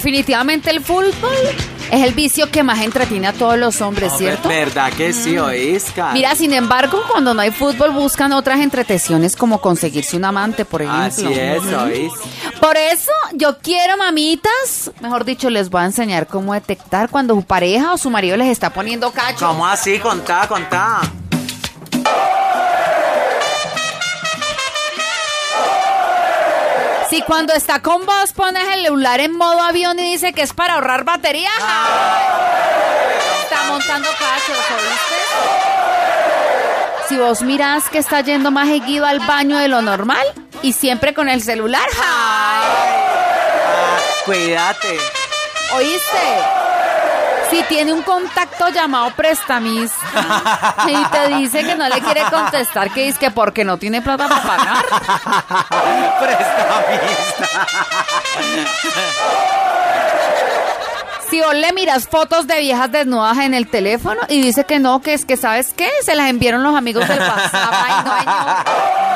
Definitivamente el fútbol es el vicio que más entretiene a todos los hombres, ¿cierto? No, verdad que sí, mm. oísca. Mira, sin embargo, cuando no hay fútbol buscan otras entretenciones como conseguirse un amante, por ejemplo. Así es, oísca. Por eso yo quiero, mamitas, mejor dicho, les voy a enseñar cómo detectar cuando su pareja o su marido les está poniendo cacho. ¿Cómo así? Contá, contá. Si cuando está con vos pones el celular en modo avión y dice que es para ahorrar batería, está montando cachos, ¿oíste? Si vos mirás que está yendo más seguido al baño de lo normal y siempre con el celular, Ah, cuídate. ¿oíste? Si tiene un contacto llamado prestamista y te dice que no le quiere contestar, que dice que porque no tiene plata para pagar. Prestamista. Si vos le miras fotos de viejas desnudas en el teléfono y dice que no, que es que, ¿sabes qué? Se las enviaron los amigos del WhatsApp. Ay, no, ay, no. No,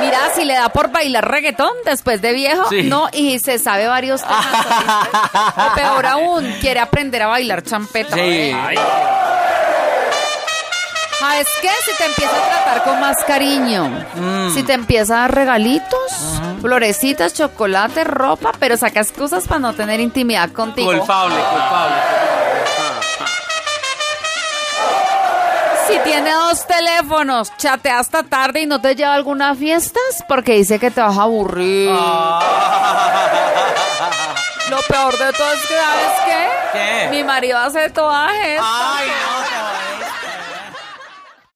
Mira, si le da por bailar reggaetón después de viejo, Sí. no, y se sabe varios temas. O peor aún, quiere aprender a bailar champeta. Sí. ¿Sabes qué? Si te empieza a tratar con más cariño, Mm. si te empieza a dar regalitos, florecitas, chocolate, ropa, pero saca excusas para no tener intimidad contigo. Culpable, culpable. Tiene dos teléfonos, chatea hasta tarde y no te lleva a algunas fiestas porque dice que te vas a aburrir. Lo peor de todo es que, ¿sabes qué? ¿Qué? Mi marido hace tatuajes. Ay, no.